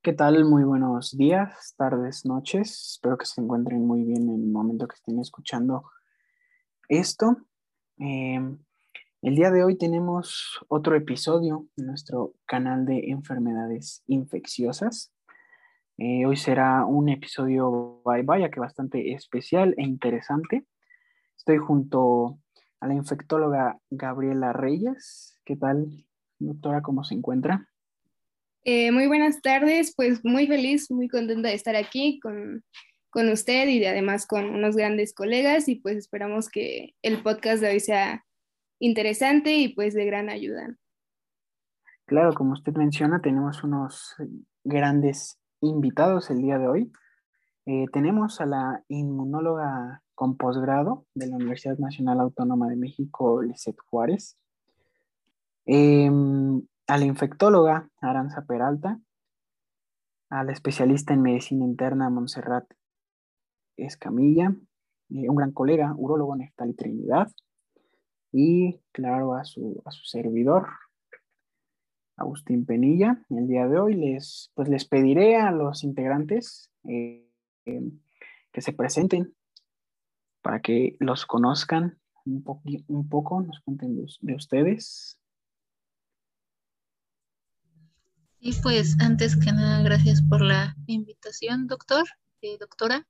¿Qué tal? Muy buenos días, tardes, noches. Espero que se encuentren muy bien en el momento que estén escuchando esto. Em, el día de hoy tenemos otro episodio en nuestro canal de enfermedades infecciosas. Eh, hoy será un episodio, vaya que bastante especial e interesante. Estoy junto a la infectóloga Gabriela Reyes. ¿Qué tal, doctora? ¿Cómo se encuentra? Eh, muy buenas tardes, pues muy feliz, muy contenta de estar aquí con, con usted y además con unos grandes colegas y pues esperamos que el podcast de hoy sea interesante y pues de gran ayuda. Claro, como usted menciona, tenemos unos grandes invitados el día de hoy. Eh, tenemos a la inmunóloga con posgrado de la Universidad Nacional Autónoma de México, Lizeth Juárez. Em, a la infectóloga Aranza Peralta, a la especialista en medicina interna Montserrat Escamilla, eh, un gran colega, urólogo Neftali Trinidad, y claro, a su, a su servidor, Agustín Penilla. El día de hoy les, pues les pediré a los integrantes eh, que se presenten para que los conozcan un, un poco, nos cuenten de ustedes. Y pues antes que nada, gracias por la invitación, doctor, eh, doctora.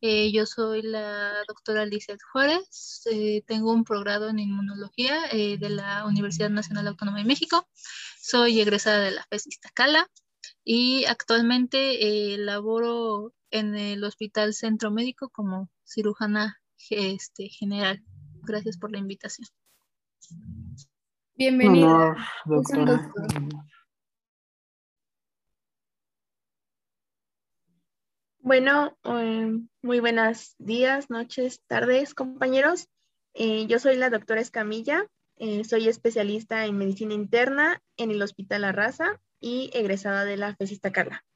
Eh, yo soy la doctora Lizeth Juárez, eh, tengo un progrado en inmunología de la Universidad Nacional Autónoma de México, soy egresada de la FES Iztacala y actualmente laboro en el Hospital Centro Médico como cirujana este, general. Gracias por la invitación. Bienvenida. doctora. Bueno, eh, muy buenos días, noches, tardes, compañeros. Eh, yo soy la doctora Escamilla, eh, soy especialista en medicina interna en el Hospital Arrasa y egresada de la FESISTA Carla.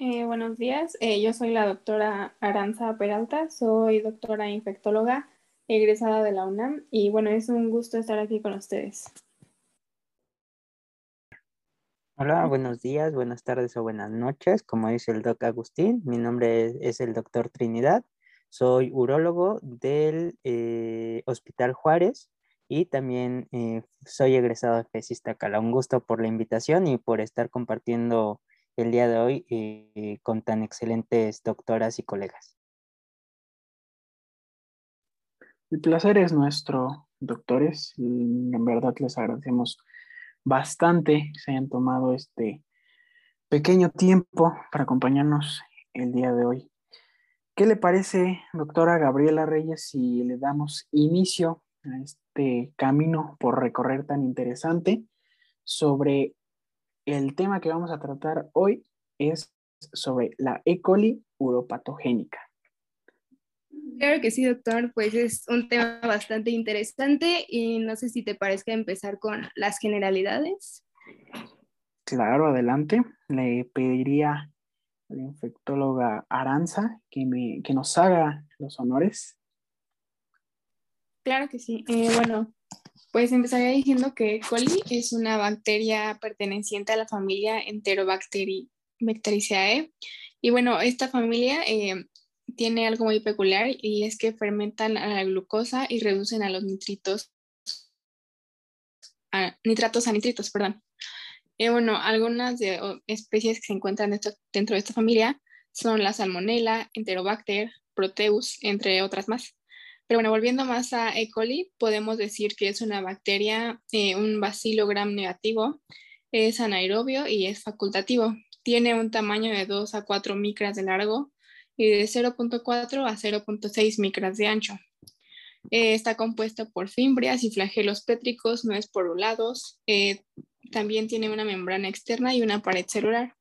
buenos días, yo soy la doctora Aranza Peralta, soy doctora infectóloga egresada de la UNAM y bueno, es un gusto estar aquí con ustedes. Hola, buenos días, buenas tardes o buenas noches. Como dice el doc Agustín, mi nombre es, el doctor Trinidad. Soy urólogo del eh, Hospital Juárez y también eh, soy egresado de FESISTA Cala. Un gusto por la invitación y por estar compartiendo el día de hoy eh, con tan excelentes doctoras y colegas. El placer es nuestro, doctores. En verdad les agradecemos bastante se hayan tomado este pequeño tiempo para acompañarnos el día de hoy. ¿Qué le parece, doctora Gabriela Reyes, si le damos inicio a este camino por recorrer tan interesante sobre el tema que vamos a tratar hoy? Es sobre la E. coli uropatogénica. Claro que sí, doctor, pues es un tema bastante interesante y no sé si te parezca empezar con las generalidades. Claro, adelante. Le pediría a la infectóloga Aranza que, me, que nos haga los honores. Claro que sí. Eh, bueno, pues empezaría diciendo que coli es una bacteria perteneciente a la familia Enterobacteriaceae. Y bueno, esta familia eh, tiene algo muy peculiar y es que fermentan a la glucosa y reducen a los nitritos, a, nitratos a nitritos, perdón. Eh, bueno, algunas de, especies que se encuentran dentro, de esta familia son la salmonella, enterobacter, proteus, entre otras más. Pero bueno, volviendo más a E. coli, podemos decir que es una bacteria, eh, un bacilo gram negativo, es anaerobio y es facultativo. Tiene un tamaño de 2 a 4 micras de largo y de 0.4 a 0.6 micras de ancho. Eh, está compuesto por fimbrias y flagelos pétricos no esporulados. Eh, también tiene una membrana externa y una pared celular.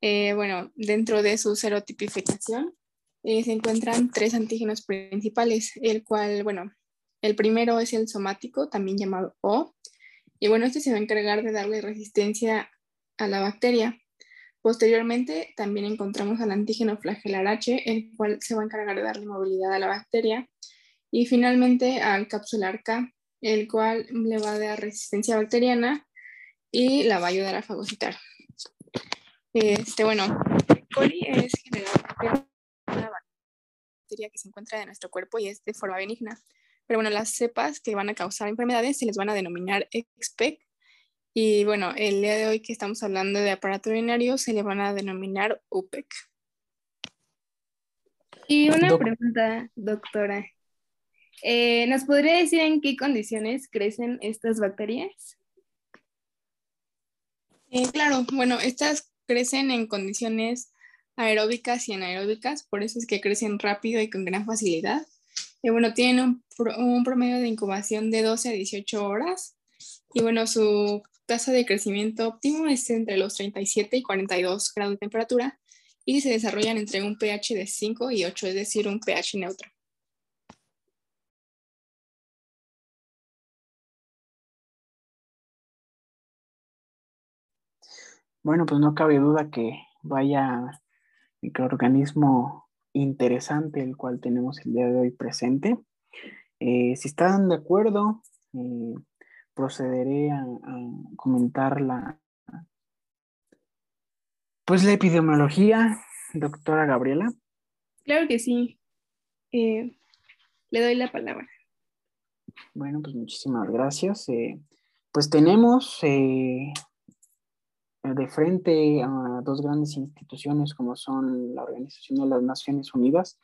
Eh, bueno, dentro de su serotipificación se encuentran tres antígenos principales, el cual, bueno, el primero es el somático, también llamado O, y bueno, este se va a encargar de darle resistencia a la bacteria. Posteriormente, también encontramos al antígeno flagelar H, el cual se va a encargar de darle movilidad a la bacteria. Y finalmente al capsular K, el cual le va a dar resistencia bacteriana y la va a ayudar a fagocitar. Este, bueno, coli es generalmente una bacteria que se encuentra en nuestro cuerpo y es de forma benigna. Pero bueno, las cepas que van a causar enfermedades se les van a denominar XPEC. Y bueno, el día de hoy que estamos hablando de aparato urinario se le van a denominar UPEC. Y una pregunta, doctora. Eh, ¿Nos podría decir en qué condiciones crecen estas bacterias? Eh, claro, bueno, estas crecen en condiciones aeróbicas y anaeróbicas, por eso es que crecen rápido y con gran facilidad. Y bueno, tienen un, promedio de incubación de 12 a 18 horas. Y bueno, su tasa de crecimiento óptimo es entre los 37 y 42 grados de temperatura y se desarrollan entre un pH de 5 y 8, es decir, un pH neutro. Bueno, pues no cabe duda que vaya microorganismo interesante el cual tenemos el día de hoy presente. Eh, si están de acuerdo, eh, procederé a, comentar la, pues la epidemiología, doctora Gabriela. Claro que sí. Eh, le doy la palabra. Bueno, pues muchísimas gracias. pues tenemos de frente a dos grandes instituciones como son la Organización de las Naciones Unidas,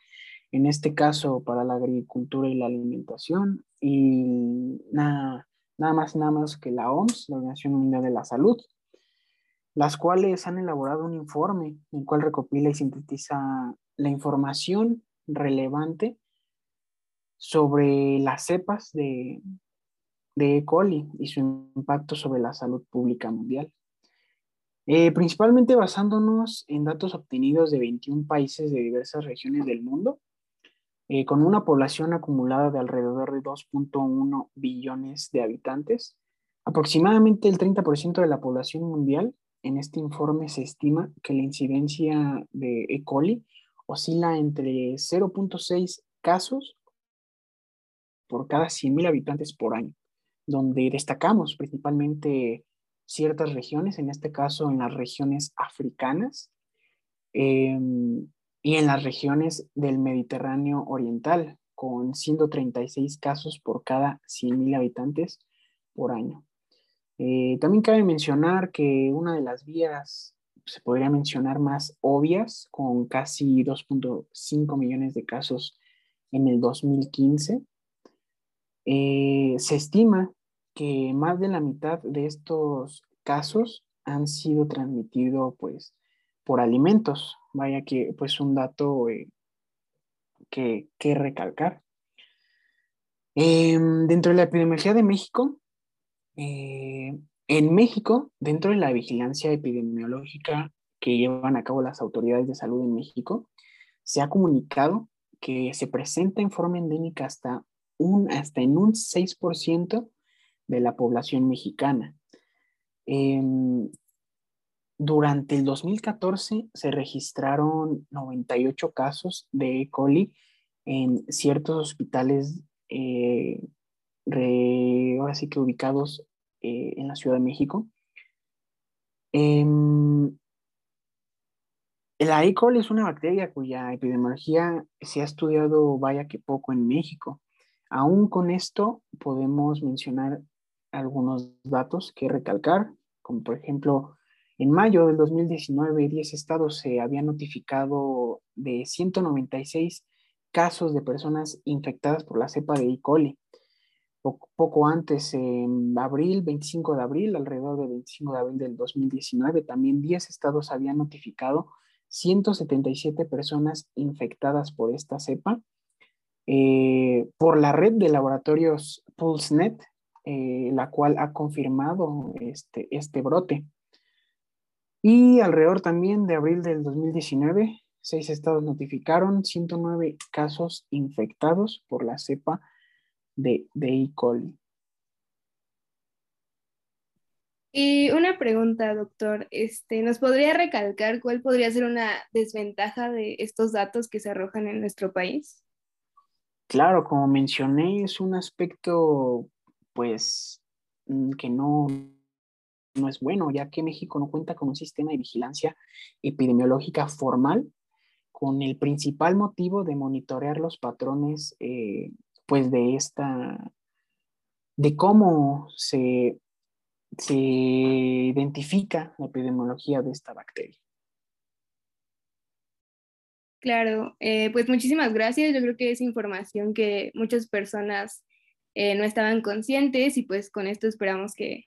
en este caso para la agricultura y la alimentación, y nada, nada más nada más que la OMS, la Organización Mundial de la Salud, las cuales han elaborado un informe en el cual recopila y sintetiza la información relevante sobre las cepas de, de E. coli y su impacto sobre la salud pública mundial. Eh, principalmente basándonos en datos obtenidos de 21 países de diversas regiones del mundo, eh, con una población acumulada de alrededor de 2.1 billones de habitantes. Aproximadamente el 30% de la población mundial, en este informe se estima que la incidencia de E. coli oscila entre 0.6 casos por cada 100.000 habitantes por año, donde destacamos principalmente ciertas regiones, en este caso en las regiones africanas em, y en las regiones del Mediterráneo Oriental, con 136 casos por cada 100.000 habitantes por año. Eh, también cabe mencionar que una de las vías, se podría mencionar más obvias, con casi 2.5 millones de casos en el 2015, eh, se estima que más de la mitad de estos casos han sido transmitidos pues por alimentos. Vaya que pues un dato eh, que, que, recalcar. Em, dentro de la epidemiología de México, eh, en México, dentro de la vigilancia epidemiológica que llevan a cabo las autoridades de salud en México, se ha comunicado que se presenta en forma endémica hasta, un, hasta en un 6% de la población mexicana. Em, durante el 2014 se registraron 98 casos de E. coli en ciertos hospitales, eh, ahora sí que ubicados eh, en la Ciudad de México. Em, la E. coli es una bacteria cuya epidemiología se ha estudiado vaya que poco en México. Aún con esto podemos mencionar algunos datos que recalcar, como por ejemplo, en mayo del 2019, 10 estados se habían notificado de 196 casos de personas infectadas por la cepa de E. coli. Poco, antes, en abril, 25 de abril, alrededor del 25 de abril del 2019, también 10 estados habían notificado 177 personas infectadas por esta cepa. Eh, por la red de laboratorios PulseNet, eh, la cual ha confirmado este, este brote. Y alrededor también de abril del 2019, seis estados notificaron 109 casos infectados por la cepa de, de E. coli. Y una pregunta, doctor. Este, ¿Nos podría recalcar cuál podría ser una desventaja de estos datos que se arrojan en nuestro país? Claro, como mencioné, es un aspecto pues mm, que no, no es bueno, ya que México no cuenta con un sistema de vigilancia epidemiológica formal con el principal motivo de monitorear los patrones eh, pues de esta, de cómo se, se identifica la epidemiología de esta bacteria. Claro, eh, pues muchísimas gracias. Yo creo que es información que muchas personas eh, no estaban conscientes y pues con esto esperamos que,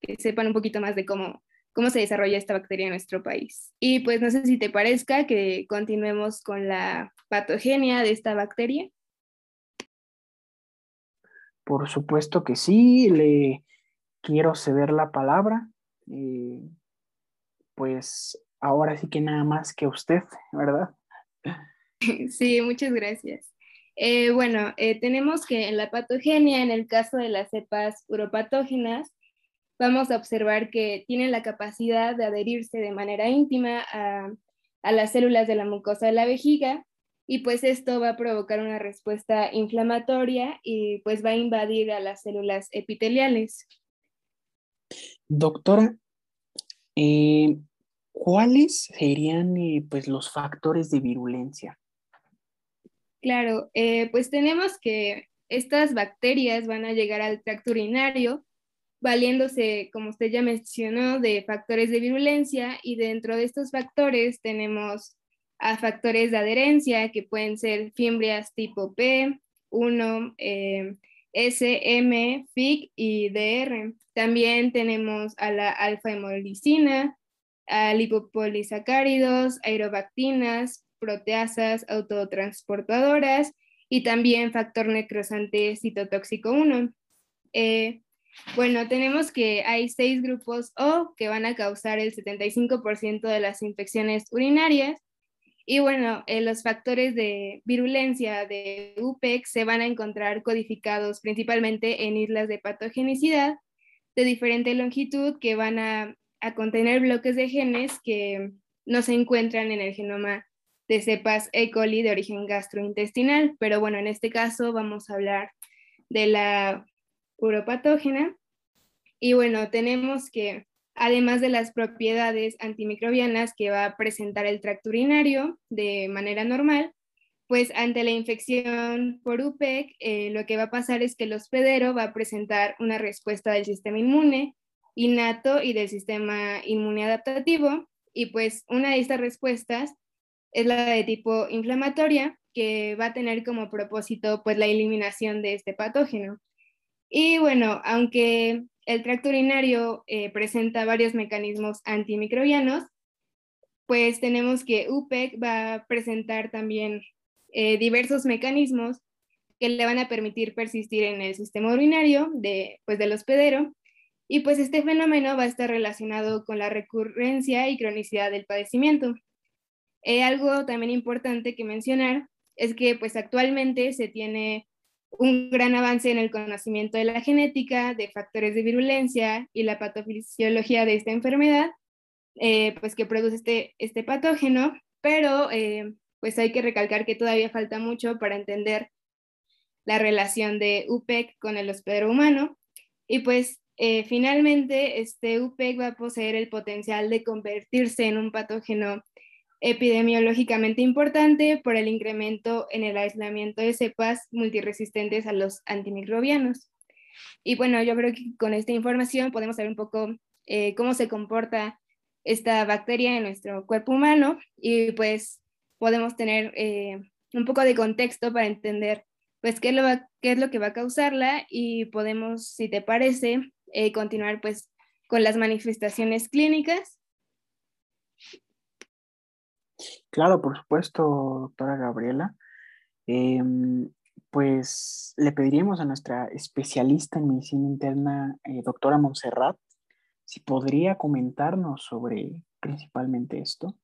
que sepan un poquito más de cómo, cómo se desarrolla esta bacteria en nuestro país. Y pues no sé si te parezca que continuemos con la patogenia de esta bacteria. Por supuesto que sí, le quiero ceder la palabra. Eh, pues ahora sí que nada más que usted, ¿verdad? Sí, muchas gracias. Eh, bueno, eh, tenemos que en la patogenia, en el caso de las cepas uropatógenas, vamos a observar que tienen la capacidad de adherirse de manera íntima a, a las células de la mucosa de la vejiga y pues esto va a provocar una respuesta inflamatoria y pues va a invadir a las células epiteliales. Doctora, eh, ¿cuáles serían pues los factores de virulencia? Claro, eh, pues tenemos que estas bacterias van a llegar al tracto urinario valiéndose, como usted ya mencionó, de factores de virulencia y dentro de estos factores tenemos a factores de adherencia que pueden ser fimbrias tipo P, 1, eh, SM, FIC y DR. También tenemos a la alfa-hemolicina, a lipopolisacáridos, aerobactinas, proteasas autotransportadoras y también factor necrosante citotóxico 1. Eh, bueno, tenemos que hay seis grupos O que van a causar el 75% de las infecciones urinarias. Y bueno, eh, los factores de virulencia de UPEC se van a encontrar codificados principalmente en islas de patogenicidad de diferente longitud que van a, a contener bloques de genes que no se encuentran en el genoma de cepas E. coli de origen gastrointestinal, pero bueno, en este caso vamos a hablar de la uropatógena. Y bueno, tenemos que, además de las propiedades antimicrobianas que va a presentar el tracto urinario de manera normal, pues ante la infección por UPEC, eh, lo que va a pasar es que el hospedero va a presentar una respuesta del sistema inmune innato y del sistema inmune adaptativo. Y pues una de estas respuestas es la de tipo inflamatoria, que va a tener como propósito pues la eliminación de este patógeno. Y bueno, aunque el tracto urinario eh, presenta varios mecanismos antimicrobianos, pues tenemos que UPEC va a presentar también eh, diversos mecanismos que le van a permitir persistir en el sistema urinario de, pues, del hospedero. Y pues este fenómeno va a estar relacionado con la recurrencia y cronicidad del padecimiento. Eh, algo también importante que mencionar es que pues actualmente se tiene un gran avance en el conocimiento de la genética, de factores de virulencia y la patofisiología de esta enfermedad, eh, pues que produce este, este patógeno, pero eh, pues hay que recalcar que todavía falta mucho para entender la relación de UPEC con el hospedero humano. Y pues finalmente este UPEC va a poseer el potencial de convertirse en un patógeno epidemiológicamente importante por el incremento en el aislamiento de cepas multiresistentes a los antimicrobianos. Y bueno, yo creo que con esta información podemos saber un poco eh, cómo se comporta esta bacteria en nuestro cuerpo humano y pues podemos tener eh, un poco de contexto para entender pues qué es, lo, qué es lo que va a causarla y podemos, si te parece, eh, continuar pues con las manifestaciones clínicas Claro, por supuesto, doctora Gabriela. Em, pues le pediríamos a nuestra especialista en medicina interna, eh, doctora Montserrat, si podría comentarnos sobre principalmente esto.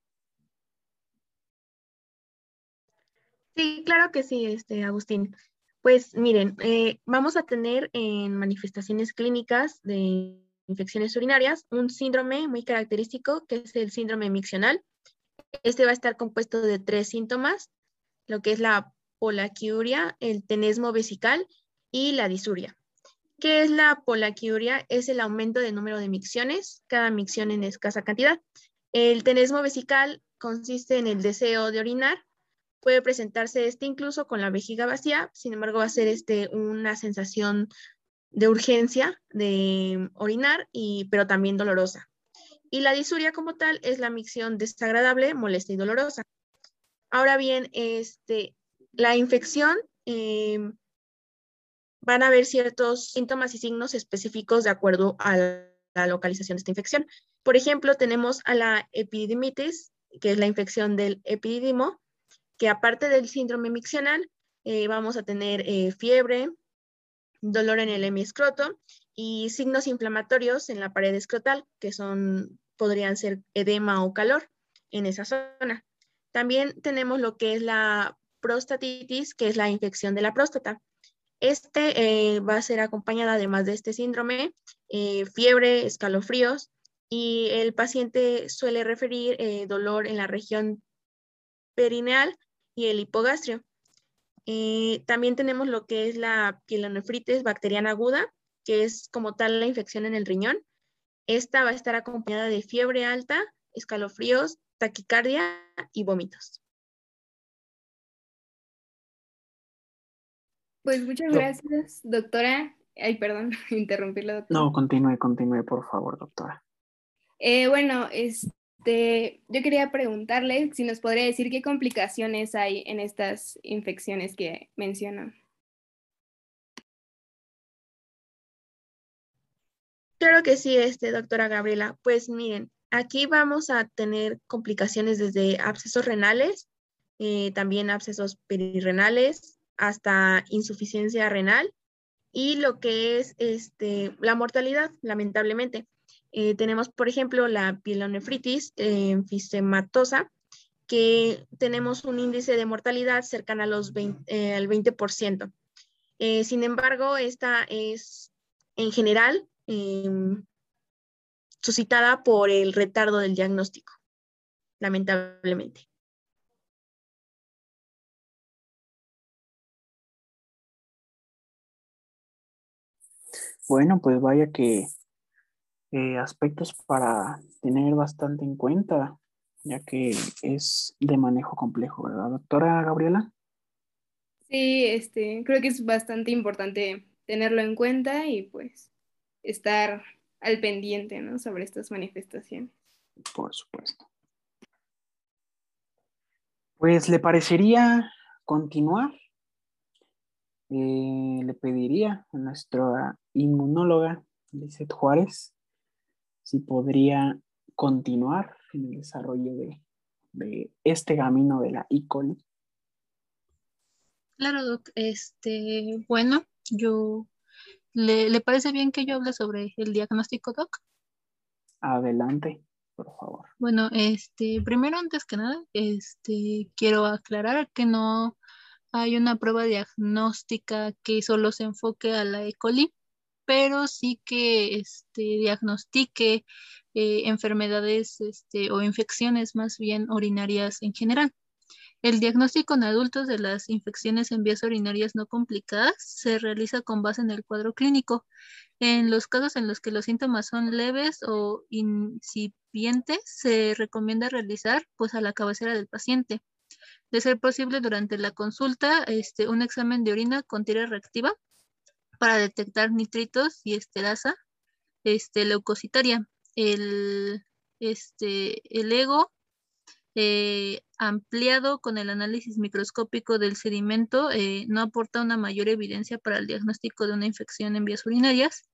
Sí, claro que sí, este, Agustín. Pues miren, eh, vamos a tener en manifestaciones clínicas de infecciones urinarias un síndrome muy característico que es el síndrome miccional este va a estar compuesto de tres síntomas, lo que es la polaquiuria, el tenesmo vesical y la disuria, ¿Qué es la polaquiuria? Es el aumento del número de micciones, cada micción en escasa cantidad. El tenesmo vesical consiste en el deseo de orinar. Puede presentarse este incluso con la vejiga vacía, sin embargo va a ser este una sensación de urgencia de orinar, y, pero también dolorosa. Y la disuria como tal es la micción desagradable, molesta y dolorosa. Ahora bien, este, la infección, eh, van a haber ciertos síntomas y signos específicos de acuerdo a la localización de esta infección. Por ejemplo, tenemos a la epididimitis, que es la infección del epididimo, que aparte del síndrome miccional, eh, vamos a tener eh, fiebre, dolor en el hemiescroto y signos inflamatorios en la pared escrotal, que son, podrían ser edema o calor en esa zona. También tenemos lo que es la prostatitis, que es la infección de la próstata. Este eh, va a ser acompañado, además de este síndrome, eh, fiebre, escalofríos, y el paciente suele referir eh, dolor en la región perineal y el hipogastrio. también tenemos lo que es la pielonefritis bacteriana aguda, que es como tal la infección en el riñón. Esta va a estar acompañada de fiebre alta, escalofríos, taquicardia y vómitos. Pues muchas gracias, doctora. Ay, perdón, interrumpirla, doctora. No, continúe, continúe, por favor, doctora. Eh, bueno, este, yo quería preguntarle si nos podría decir qué complicaciones hay en estas infecciones que mencionan. Claro que sí, este, doctora Gabriela. Pues miren, aquí vamos a tener complicaciones desde abscesos renales, eh, también abscesos perirrenales, hasta insuficiencia renal y lo que es este, la mortalidad, lamentablemente. Eh, tenemos, por ejemplo, la pielonefritis eh, enfisемatosa, que tenemos un índice de mortalidad cercano a los 20, eh, al 20%. sin embargo, esta es en general em, suscitada por el retardo del diagnóstico, lamentablemente. Bueno, pues vaya que eh, aspectos para tener bastante en cuenta, ya que es de manejo complejo, ¿verdad, doctora Gabriela? Sí, este, creo que es bastante importante tenerlo en cuenta y pues estar al pendiente, ¿no? Sobre estas manifestaciones. Por supuesto. Pues le parecería continuar eh, le pediría a nuestra inmunóloga, Lizeth Juárez, si podría continuar en el desarrollo de, este camino de la E. coli. Claro, Doc. Este, bueno, yo ¿le, ¿le, parece bien que yo hable sobre el diagnóstico, Doc? Adelante, por favor. Bueno, este, primero antes que nada, este, quiero aclarar que no hay una prueba diagnóstica que solo se enfoque a la E. coli, pero sí que este, diagnostique eh, enfermedades este, o infecciones más bien urinarias en general. El diagnóstico en adultos de las infecciones en vías urinarias no complicadas se realiza con base en el cuadro clínico. En los casos en los que los síntomas son leves o incipientes, se recomienda realizar pues a la cabecera del paciente de ser posible durante la consulta, este, un examen de orina con tira reactiva para detectar nitritos y esterasa este, leucocitaria. El, este, el ego eh, ampliado con el análisis microscópico del sedimento eh, no aporta una mayor evidencia para el diagnóstico de una infección en vías urinarias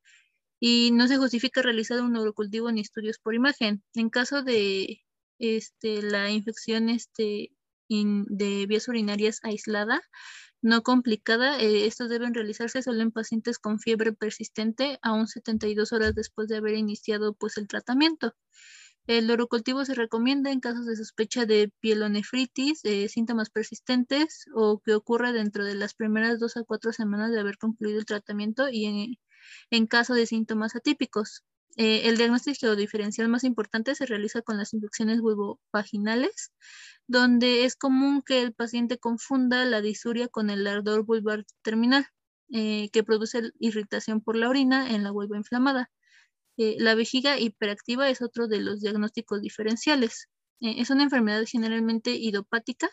y no se justifica realizar un neurocultivo ni estudios por imagen. En caso de este, la infección este, de vías urinarias aislada, no complicada. Eh, estos deben realizarse solo en pacientes con fiebre persistente, aún 72 horas después de haber iniciado pues, el tratamiento. El orocultivo se recomienda en casos de sospecha de pielonefritis, eh, síntomas persistentes o que ocurra dentro de las primeras dos a cuatro semanas de haber concluido el tratamiento y en, caso de síntomas atípicos. Eh, el diagnóstico diferencial más importante se realiza con las infecciones vulvovaginales, donde es común que el paciente confunda la disuria con el ardor vulvar terminal. eh, que produce irritación por la orina en la vulva inflamada. Eh, la vejiga hiperactiva es otro de los diagnósticos diferenciales. es una enfermedad generalmente idopática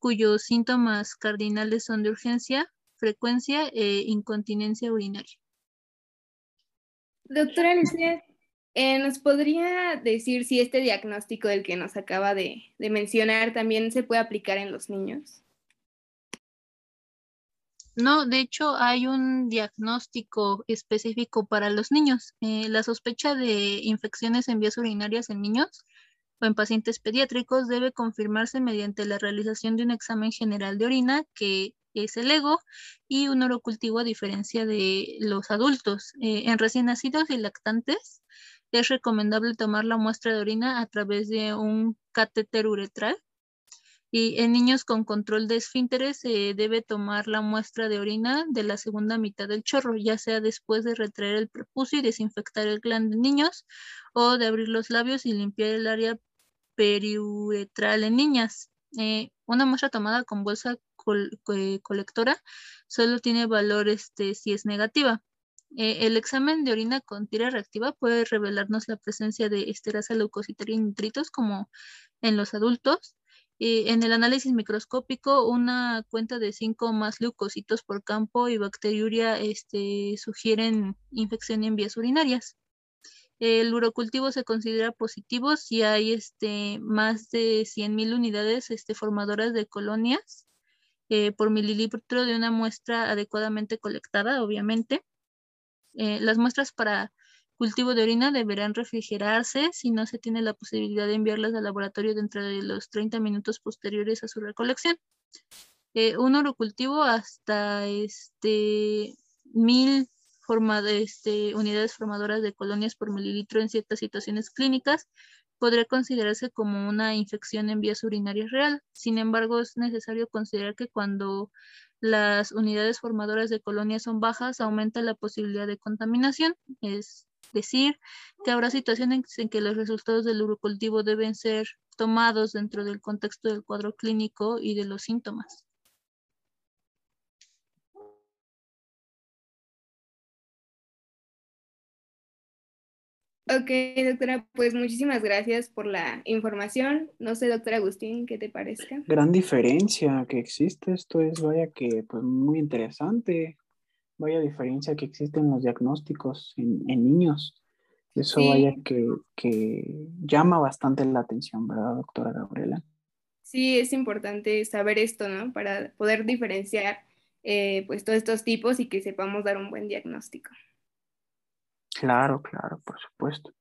cuyos síntomas cardinales son de urgencia, frecuencia e incontinencia urinaria. Doctora Alicia, eh, ¿nos podría decir si este diagnóstico del que nos acaba de, mencionar también se puede aplicar en los niños? No, de hecho hay un diagnóstico específico para los niños. Eh, la sospecha de infecciones en vías urinarias en niños o en pacientes pediátricos debe confirmarse mediante la realización de un examen general de orina que es el ego, y un orocultivo a diferencia de los adultos. Eh, en recién nacidos y lactantes es recomendable tomar la muestra de orina a través de un catéter uretral. Y en niños con control de esfínteres se debe tomar la muestra de orina de la segunda mitad del chorro, ya sea después de retraer el prepucio y desinfectar el glande en niños o de abrir los labios y limpiar el área periuretral en niñas. Eh, una muestra tomada con bolsa colectora solo tiene valor este, si es negativa. Eh, el examen de orina con tira reactiva puede revelarnos la presencia de esterasa leucocitaria y nitritos como en los adultos. En el análisis microscópico, una cuenta de 5 más leucocitos por campo y bacteriuria este, sugieren infección en vías urinarias. El urocultivo se considera positivo si hay este, más de 100.000 unidades este, formadoras de colonias eh, por mililitro de una muestra adecuadamente colectada, obviamente. Eh, las muestras para cultivo de orina deberán refrigerarse si no se tiene la posibilidad de enviarlas al laboratorio dentro de los 30 minutos posteriores a su recolección. Eh, un orocultivo hasta este, mil este, unidades formadoras de colonias por mililitro en ciertas situaciones clínicas podría considerarse como una infección en vías urinarias real. Sin embargo, es necesario considerar que cuando las unidades formadoras de colonias son bajas, aumenta la posibilidad de contaminación. Es decir, que habrá situaciones en que los resultados del urocultivo deben ser tomados dentro del contexto del cuadro clínico y de los síntomas. Ok, doctora, pues muchísimas gracias por la información. No sé, doctor Agustín, ¿qué te parezca? Gran diferencia que existe, esto es, vaya que, pues muy interesante. Vaya diferencia que existe en los diagnósticos en, niños. Eso vaya que, que llama bastante la atención, ¿verdad, doctora Gabriela? Sí, es importante saber esto, ¿no? Para poder diferenciar eh, pues todos estos tipos y que sepamos dar un buen diagnóstico. Claro, claro, por supuesto.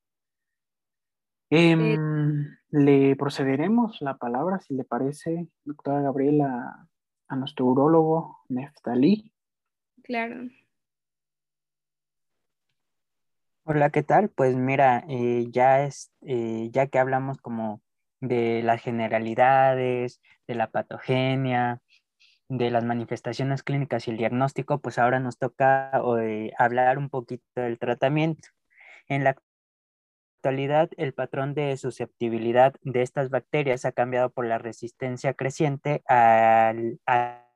Em, le procederemos la palabra, si le parece, doctora Gabriela, a nuestro urólogo Neftalí. Claro. Hola, ¿qué tal? Pues mira, eh, ya, es, eh, ya que hablamos como de las generalidades, de la patogenia, de las manifestaciones clínicas y el diagnóstico, pues ahora nos toca eh, hablar un poquito del tratamiento. En la actualidad, el patrón de susceptibilidad de estas bacterias ha cambiado por la resistencia creciente a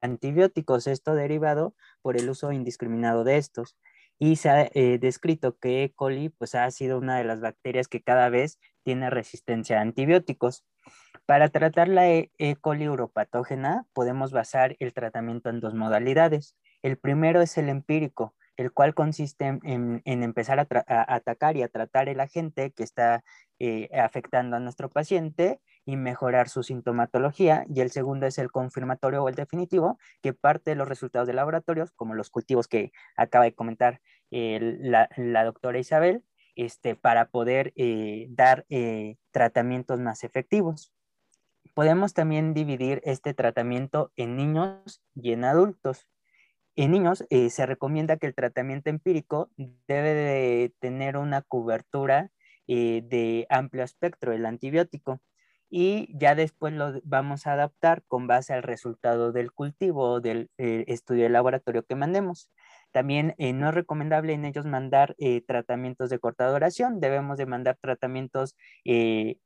antibióticos, esto derivado por el uso indiscriminado de estos. Y se ha eh, descrito que E. coli pues, ha sido una de las bacterias que cada vez tiene resistencia a antibióticos. Para tratar la E. coli uropatógena podemos basar el tratamiento en dos modalidades. El primero es el empírico, el cual consiste en, empezar a, atacar y a tratar el agente que está eh, afectando a nuestro paciente y mejorar su sintomatología. Y el segundo es el confirmatorio o el definitivo, que parte de los resultados de laboratorios, como los cultivos que acaba de comentar eh, la, doctora Isabel, este, para poder eh, dar tratamientos más efectivos. Podemos también dividir este tratamiento en niños y en adultos. En niños eh, se recomienda que el tratamiento empírico debe de tener una cobertura eh, de amplio espectro, el antibiótico, y ya después lo vamos a adaptar con base al resultado del cultivo o del eh, estudio de laboratorio que mandemos. También no es recomendable en ellos mandar tratamientos de corta duración, debemos de mandar tratamientos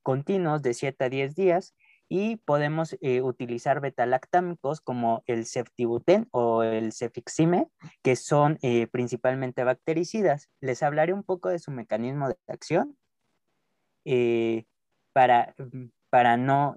continuos de 7 a 10 días y podemos eh, utilizar betalactámicos como el ceftibuten o el cefixime, que son eh, principalmente bactericidas. Les hablaré un poco de su mecanismo de acción eh, para, para no,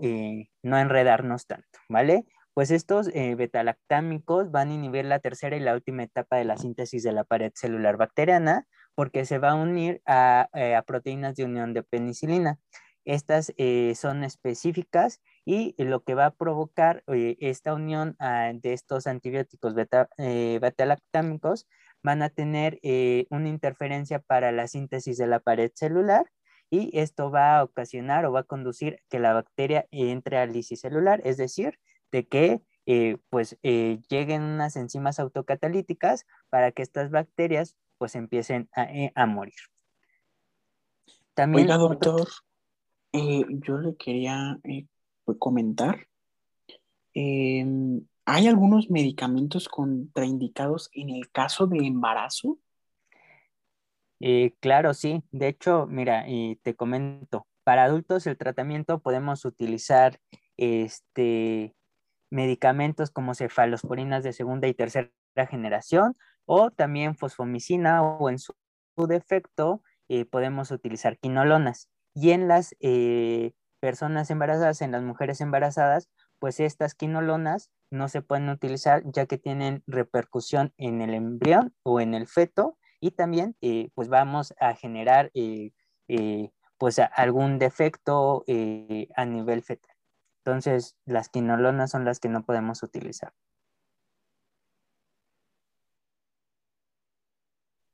no enredarnos tanto, ¿vale? Pues estos betalactámicos van a inhibir la tercera y la última etapa de la síntesis de la pared celular bacteriana porque se va a unir a, a proteínas de unión de penicilina. Estas eh, son específicas y lo que va a provocar eh, esta unión ah, de estos antibióticos beta, eh, lactámicos van a tener una interferencia para la síntesis de la pared celular y esto va a ocasionar o va a conducir que la bacteria entre al lisis celular, es decir, de que pues lleguen unas enzimas autocatalíticas para que estas bacterias pues empiecen a, morir. También, Oiga, doctor, eh, yo le quería eh, pues, comentar. Em, ¿Hay algunos medicamentos contraindicados en el caso de embarazo? Eh, claro, sí. De hecho, mira, y te comento, para adultos el tratamiento podemos utilizar este, medicamentos como cefalosporinas de segunda y tercera generación o también fosfomicina o en su defecto podemos utilizar quinolonas. Y en las eh, personas embarazadas, en las mujeres embarazadas, pues estas quinolonas no se pueden utilizar ya que tienen repercusión en el embrión o en el feto y también eh, pues vamos a generar eh, pues algún defecto a nivel fetal. Entonces las quinolonas son las que no podemos utilizar.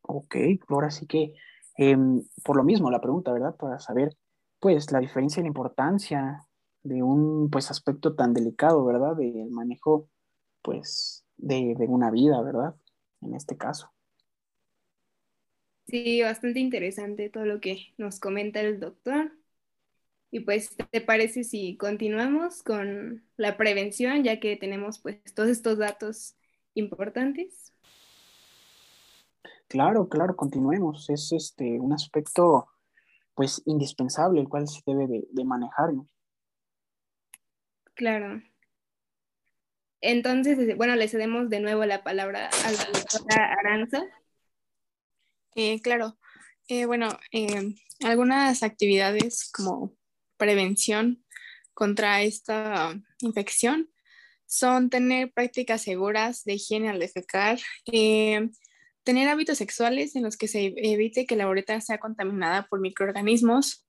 Ok, ahora sí que Em, por lo mismo, la pregunta, ¿verdad? Para saber, pues, la diferencia y la importancia de un, pues, aspecto tan delicado, ¿verdad? Del manejo, pues, de una vida, ¿verdad? En este caso. Sí, bastante interesante todo lo que nos comenta el doctor. Y pues, ¿te parece si continuamos con la prevención, ya que tenemos pues todos estos datos importantes? Claro, claro, continuemos. Es este un aspecto pues indispensable el cual se debe de, manejar. Claro. Entonces, bueno, le cedemos de nuevo la palabra a la doctora Aranza. Eh, claro. Eh, bueno, eh, algunas actividades como prevención contra esta infección son tener prácticas seguras de higiene al defecar, tener hábitos sexuales en los que se evite que la uretra sea contaminada por microorganismos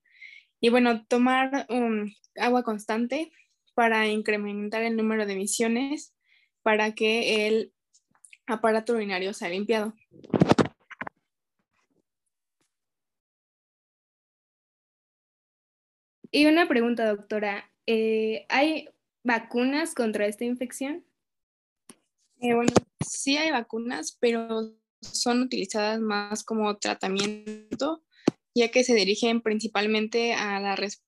y bueno, tomar um, agua constante para incrementar el número de emisiones para que el aparato urinario sea limpiado. Y una pregunta, doctora. Eh, ¿Hay vacunas contra esta infección? Eh, bueno, sí hay vacunas, pero son utilizadas más como tratamiento, ya que se dirigen principalmente a la respuesta.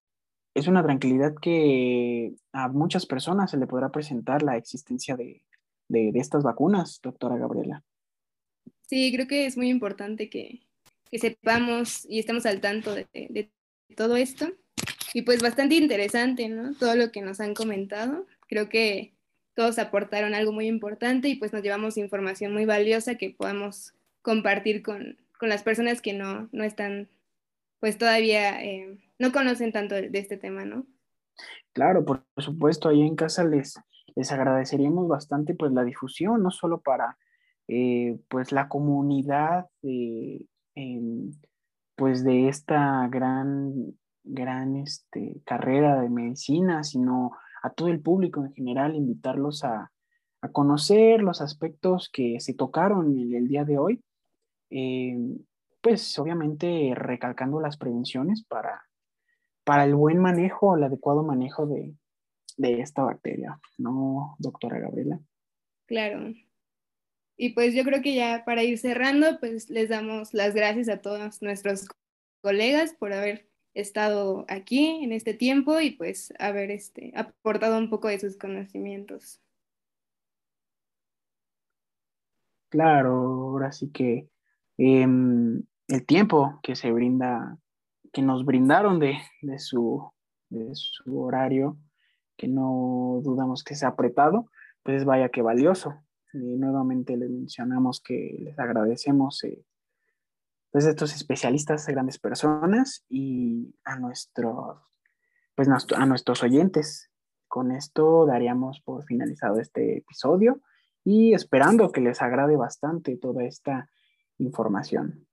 Es una tranquilidad que a muchas personas se le podrá presentar la existencia de, estas vacunas, doctora Gabriela. Sí, creo que es muy importante que, sepamos y estemos al tanto de, de, todo esto. Y pues bastante interesante, ¿no? Todo lo que nos han comentado. Creo que todos aportaron algo muy importante y pues nos llevamos información muy valiosa que podamos compartir con, las personas que no, están, pues todavía eh, no conocen tanto de este tema, ¿no? Claro, por supuesto, ahí en casa les, les agradeceríamos bastante pues la difusión, no solo para eh, pues la comunidad de, em, pues de esta gran, gran este, carrera de medicina, sino a todo el público en general, invitarlos a, conocer los aspectos que se tocaron en el día de hoy, eh, pues obviamente recalcando las prevenciones para, para el buen manejo, el adecuado manejo de, de esta bacteria, ¿no, doctora Gabriela? Claro. Y pues yo creo que ya para ir cerrando, pues les damos las gracias a todos nuestros colegas por haber estado aquí en este tiempo y pues haber este, aportado un poco de sus conocimientos. Claro, ahora sí que em, el tiempo que se brinda, que nos brindaron de, su, de su horario, que no dudamos que sea apretado, pues vaya que valioso. nuevamente les mencionamos que les agradecemos eh, pues estos especialistas, grandes personas y a nuestros, pues a nuestros oyentes. Con esto daríamos por finalizado este episodio y esperando que les agrade bastante toda esta información.